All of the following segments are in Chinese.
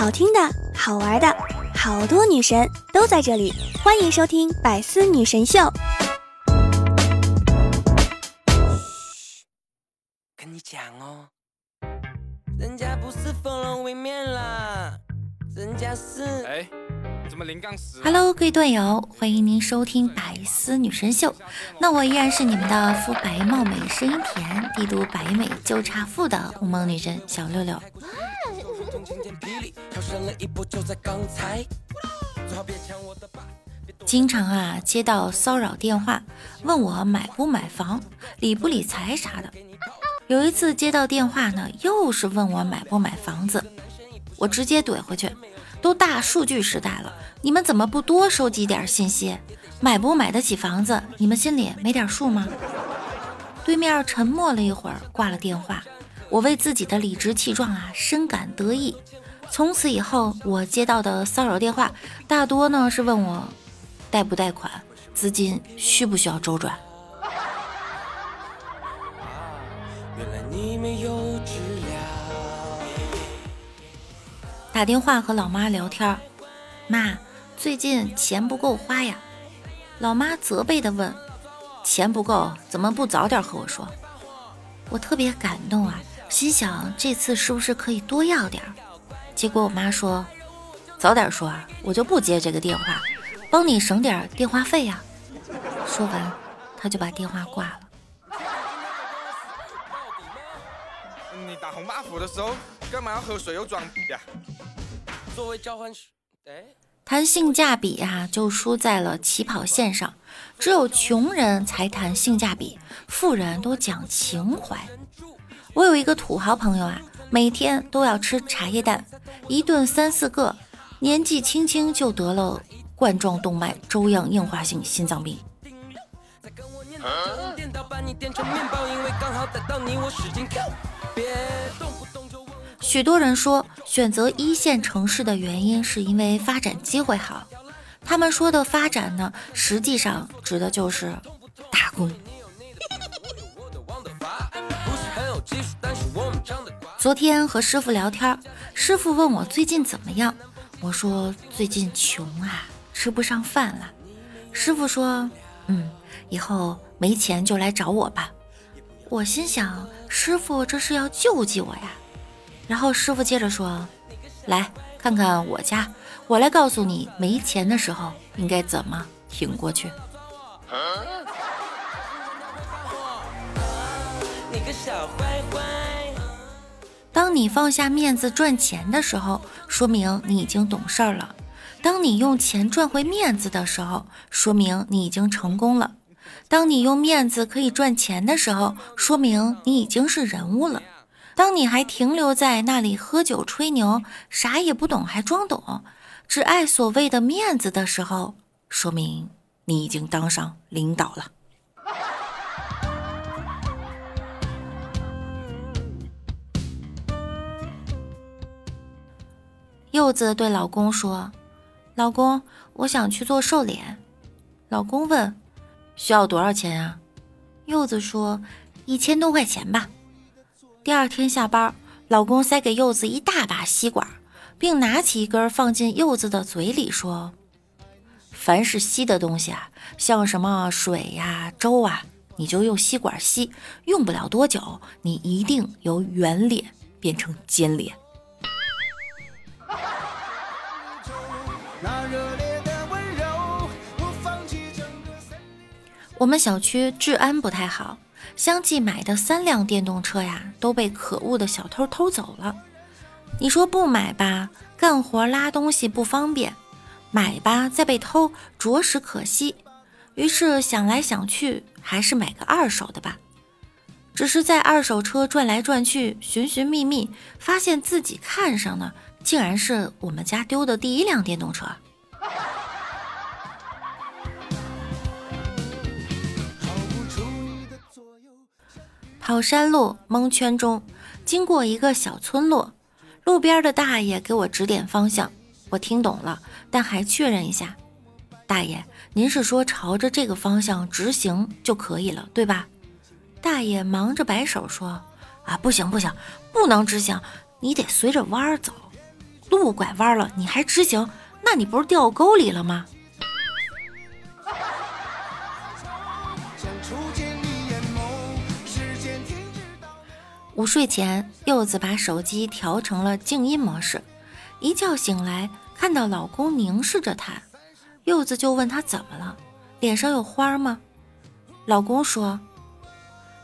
好听的，好玩的，好多女神都在这里，欢迎收听《百思女神秀》。跟你讲哦，人家不是风龙微面啦，人家是哎。怎么零杠十 Hello，各位队友，欢迎您收听《百思女神秀》。那我依然是你们的肤白貌美、声音甜、帝都白美就差富的无梦女神小六六。经常啊接到骚扰电话，问我买不买房、理不理财啥的。有一次接到电话呢，又是问我买不买房子，我直接怼回去。都大数据时代了，你们怎么不多收集点信息？买不买得起房子，你们心里没点数吗？对面沉默了一会儿，挂了电话。我为自己的理直气壮啊，深感得意。从此以后，我接到的骚扰电话，大多呢是问我贷不贷款，资金需不需要周转。打电话和老妈聊天，妈，最近钱不够花呀。老妈责备的问：“钱不够，怎么不早点和我说？”我特别感动啊，心想这次是不是可以多要点儿？结果我妈说：“早点说啊，我就不接这个电话，帮你省点电话费呀。”说完，她就把电话挂了。你打红 buff 的时候，干嘛要喝水又装逼呀？作为交换，哎，谈性价比啊，就输在了起跑线上。只有穷人才谈性价比，富人都讲情怀。我有一个土豪朋友啊，每天都要吃茶叶蛋，一顿三四个，年纪轻轻就得了冠状动脉粥样硬化性心脏病。许多人说选择一线城市的原因是因为发展机会好，他们说的发展呢，实际上指的就是打工。昨天和师傅聊天，师傅问我最近怎么样，我说最近穷啊，吃不上饭了。师傅说，嗯，以后没钱就来找我吧。我心想，师傅这是要救济我呀。然后师傅接着说：“来看看我家，我来告诉你，没钱的时候应该怎么挺过去。”当你放下面子赚钱的时候，说明你已经懂事儿了；当你用钱赚回面子的时候，说明你已经成功了；当你用面子可以赚钱的时候，说明你已经是人物了。当你还停留在那里喝酒吹牛，啥也不懂还装懂，只爱所谓的面子的时候，说明你已经当上领导了。柚子对老公说：“老公，我想去做瘦脸。”老公问：“需要多少钱啊？”柚子说：“一千多块钱吧。”第二天下班，老公塞给柚子一大把吸管，并拿起一根放进柚子的嘴里，说：“凡是吸的东西啊，像什么水呀、粥啊，你就用吸管吸，用不了多久，你一定由圆脸变成尖脸。”我们小区治安不太好。相继买的三辆电动车呀，都被可恶的小偷偷走了。你说不买吧，干活拉东西不方便；买吧，再被偷，着实可惜。于是想来想去，还是买个二手的吧。只是在二手车转来转去，寻寻觅觅，发现自己看上的，竟然是我们家丢的第一辆电动车。跑山路蒙圈中，经过一个小村落，路边的大爷给我指点方向。我听懂了，但还确认一下。大爷，您是说朝着这个方向直行就可以了，对吧？大爷忙着摆手说：“啊，不行不行，不能直行，你得随着弯儿走。路拐弯了，你还直行，那你不是掉沟里了吗？午睡前，柚子把手机调成了静音模式。一觉醒来，看到老公凝视着她，柚子就问他怎么了，脸上有花吗？老公说：“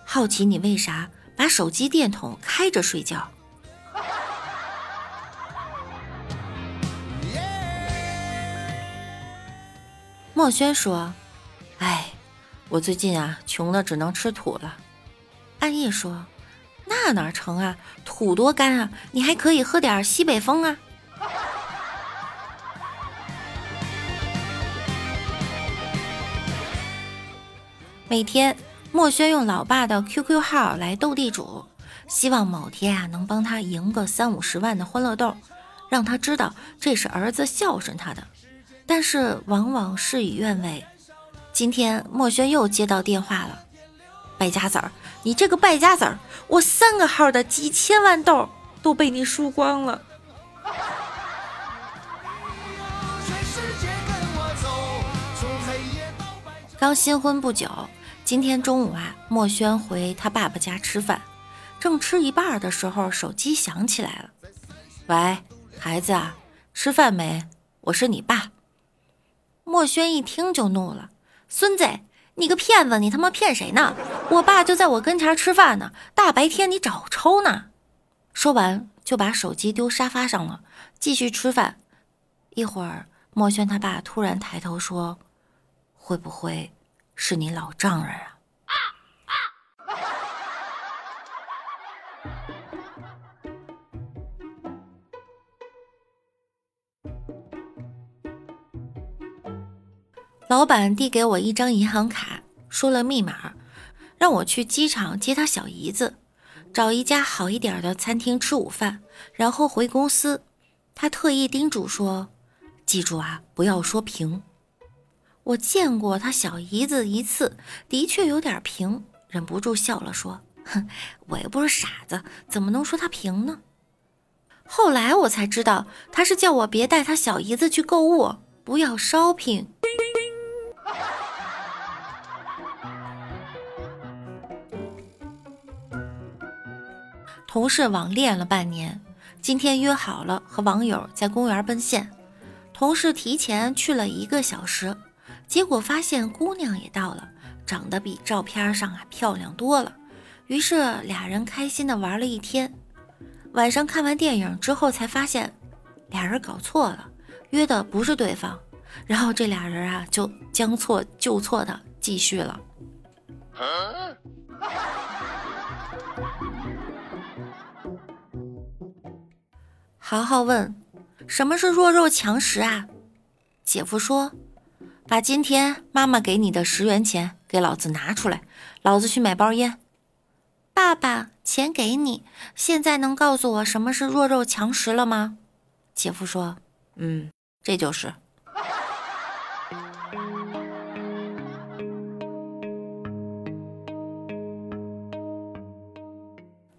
好奇你为啥把手机电筒开着睡觉。”墨轩说：“哎，我最近啊，穷的只能吃土了。”暗夜说。那哪成啊，土多干啊！你还可以喝点西北风啊。每天，墨轩用老爸的 QQ 号来斗地主，希望某天啊能帮他赢个三五十万的欢乐豆，让他知道这是儿子孝顺他的。但是往往事与愿违，今天墨轩又接到电话了。败家子儿，你这个败家子儿，我三个号的几千万豆都被你输光了。刚新婚不久，今天中午啊，墨轩回他爸爸家吃饭，正吃一半的时候，手机响起来了。喂，孩子啊，吃饭没？我是你爸。墨轩一听就怒了，孙子。你个骗子！你他妈骗谁呢？我爸就在我跟前吃饭呢，大白天你找抽呢？说完就把手机丢沙发上了，继续吃饭。一会儿，墨轩他爸突然抬头说：“会不会是你老丈人啊？”老板递给我一张银行卡，说了密码，让我去机场接他小姨子，找一家好一点的餐厅吃午饭，然后回公司。他特意叮嘱说：“记住啊，不要说平。”我见过他小姨子一次，的确有点平，忍不住笑了，说：“哼，我又不是傻子，怎么能说他平呢？”后来我才知道，他是叫我别带他小姨子去购物，不要 shopping。同事网恋了半年，今天约好了和网友在公园奔现。同事提前去了一个小时，结果发现姑娘也到了，长得比照片上啊漂亮多了。于是俩人开心的玩了一天。晚上看完电影之后，才发现俩人搞错了，约的不是对方。然后这俩人啊就将错就错的继续了。豪豪问：“什么是弱肉强食啊？”姐夫说：“把今天妈妈给你的十元钱给老子拿出来，老子去买包烟。”爸爸，钱给你，现在能告诉我什么是弱肉强食了吗？姐夫说：“嗯，这就是。”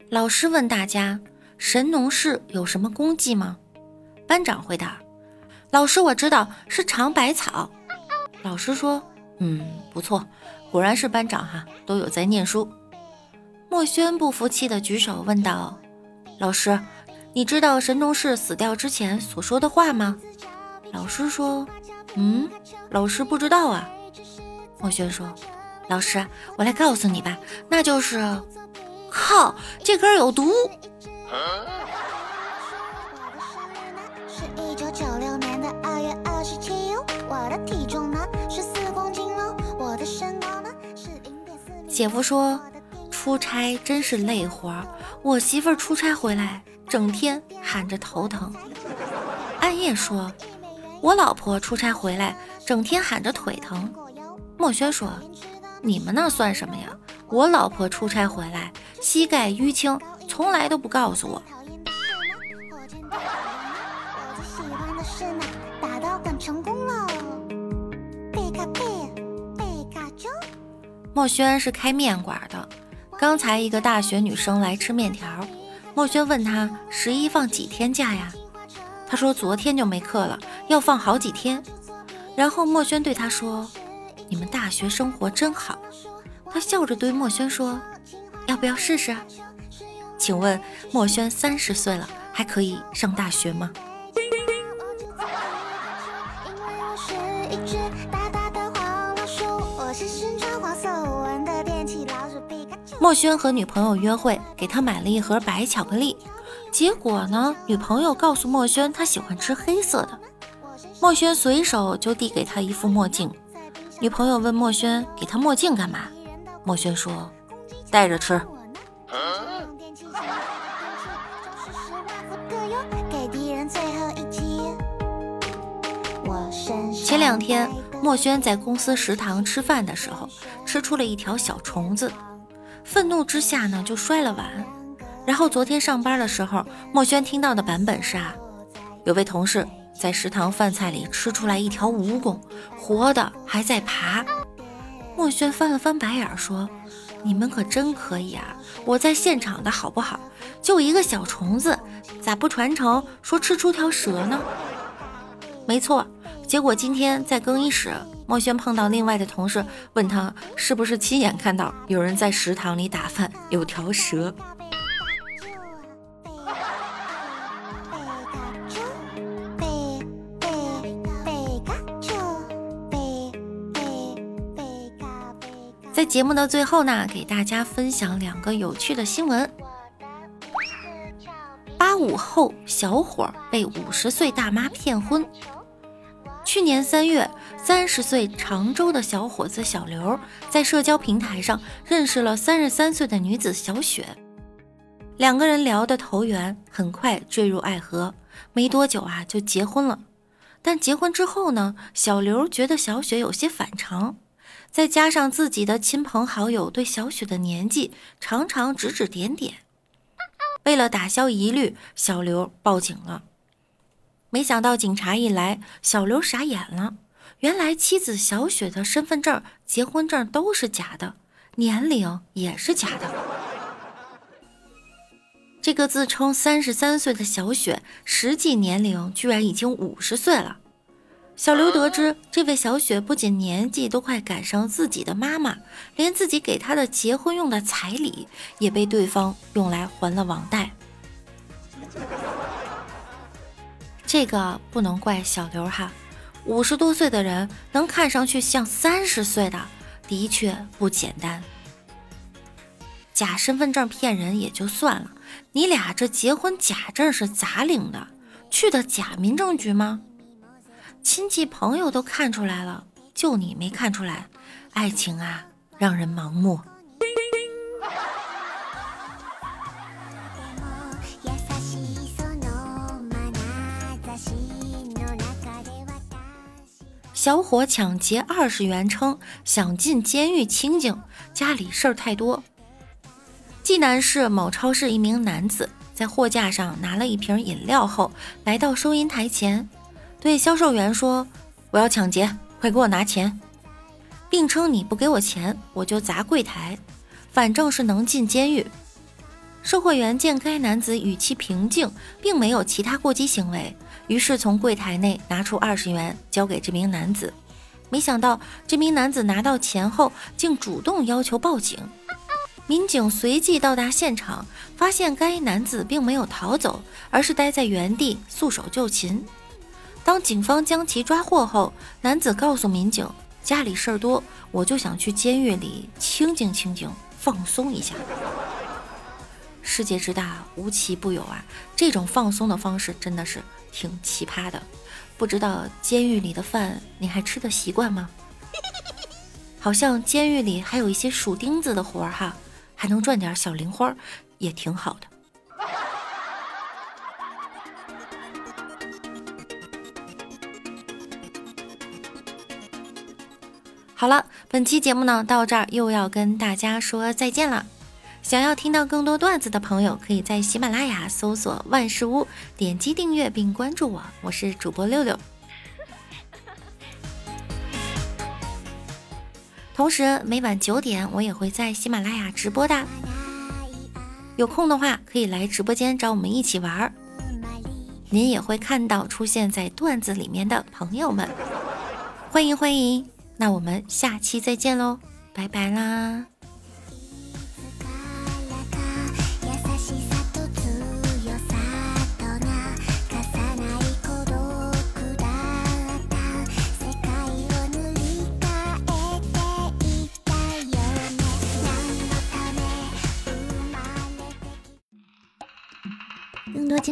老师问大家。神农氏有什么功绩吗？班长回答：“老师，我知道是尝百草。”老师说：“嗯，不错，果然是班长哈，都有在念书。”墨轩不服气的举手问道：“老师，你知道神农氏死掉之前所说的话吗？”老师说：“嗯，老师不知道啊。”墨轩说：“老师，我来告诉你吧，那就是……靠，这根有毒。”姐夫说：“出差真是累活，我媳妇儿出差回来，整天喊着头疼。”暗夜说：“我老婆出差回来，整天喊着腿疼。”墨轩说：“你们那算什么呀？我老婆出差回来，膝盖淤青。”从来都不告诉我。莫轩是开面馆的，刚才一个大学女生来吃面条，墨轩问她十一放几天假呀？她说昨天就没课了，要放好几天。然后墨轩对她说：“你们大学生活真好。”她笑着对墨轩说：“要不要试试？”请问墨轩三十岁了，还可以上大学吗？墨轩和女朋友约会，给他买了一盒白巧克力。结果呢，女朋友告诉墨轩，她喜欢吃黑色的。墨轩随手就递给他一副墨镜。女朋友问墨轩：“给他墨镜干嘛？”墨轩说：“戴着吃。”前两天，墨轩在公司食堂吃饭的时候，吃出了一条小虫子。愤怒之下呢，就摔了碗。然后昨天上班的时候，墨轩听到的版本是啊，有位同事在食堂饭菜里吃出来一条蜈蚣，活的还在爬。墨轩翻了翻白眼说：“你们可真可以啊！我在现场的好不好？就一个小虫子，咋不传承说吃出条蛇呢？”没错，结果今天在更衣室。墨轩碰到另外的同事，问他是不是亲眼看到有人在食堂里打饭，有条蛇。在节目的最后呢，给大家分享两个有趣的新闻：八五后小伙被五十岁大妈骗婚。去年三月，三十岁常州的小伙子小刘在社交平台上认识了三十三岁的女子小雪，两个人聊得投缘，很快坠入爱河，没多久啊就结婚了。但结婚之后呢，小刘觉得小雪有些反常，再加上自己的亲朋好友对小雪的年纪常常指指点点，为了打消疑虑，小刘报警了。没想到警察一来，小刘傻眼了。原来妻子小雪的身份证、结婚证都是假的，年龄也是假的。这个自称三十三岁的小雪，实际年龄居然已经五十岁了。小刘得知，这位小雪不仅年纪都快赶上自己的妈妈，连自己给她的结婚用的彩礼也被对方用来还了网贷。这个不能怪小刘哈，五十多岁的人能看上去像三十岁的，的确不简单。假身份证骗人也就算了，你俩这结婚假证是咋领的？去的假民政局吗？亲戚朋友都看出来了，就你没看出来？爱情啊，让人盲目。小伙抢劫二十元，称想进监狱清静，家里事儿太多。济南市某超市，一名男子在货架上拿了一瓶饮料后，来到收银台前，对销售员说：“我要抢劫，快给我拿钱，并称你不给我钱，我就砸柜台，反正是能进监狱。”售货员见该男子语气平静，并没有其他过激行为。于是从柜台内拿出二十元交给这名男子，没想到这名男子拿到钱后竟主动要求报警。民警随即到达现场，发现该男子并没有逃走，而是待在原地束手就擒。当警方将其抓获后，男子告诉民警：“家里事儿多，我就想去监狱里清静清静，放松一下。”世界之大，无奇不有啊！这种放松的方式真的是挺奇葩的。不知道监狱里的饭你还吃得习惯吗？好像监狱里还有一些数钉子的活儿哈，还能赚点小零花，也挺好的。好了，本期节目呢到这儿又要跟大家说再见了。想要听到更多段子的朋友，可以在喜马拉雅搜索“万事屋”，点击订阅并关注我。我是主播六六。同时每晚九点我也会在喜马拉雅直播的，有空的话可以来直播间找我们一起玩儿。您也会看到出现在段子里面的朋友们，欢迎欢迎！那我们下期再见喽，拜拜啦！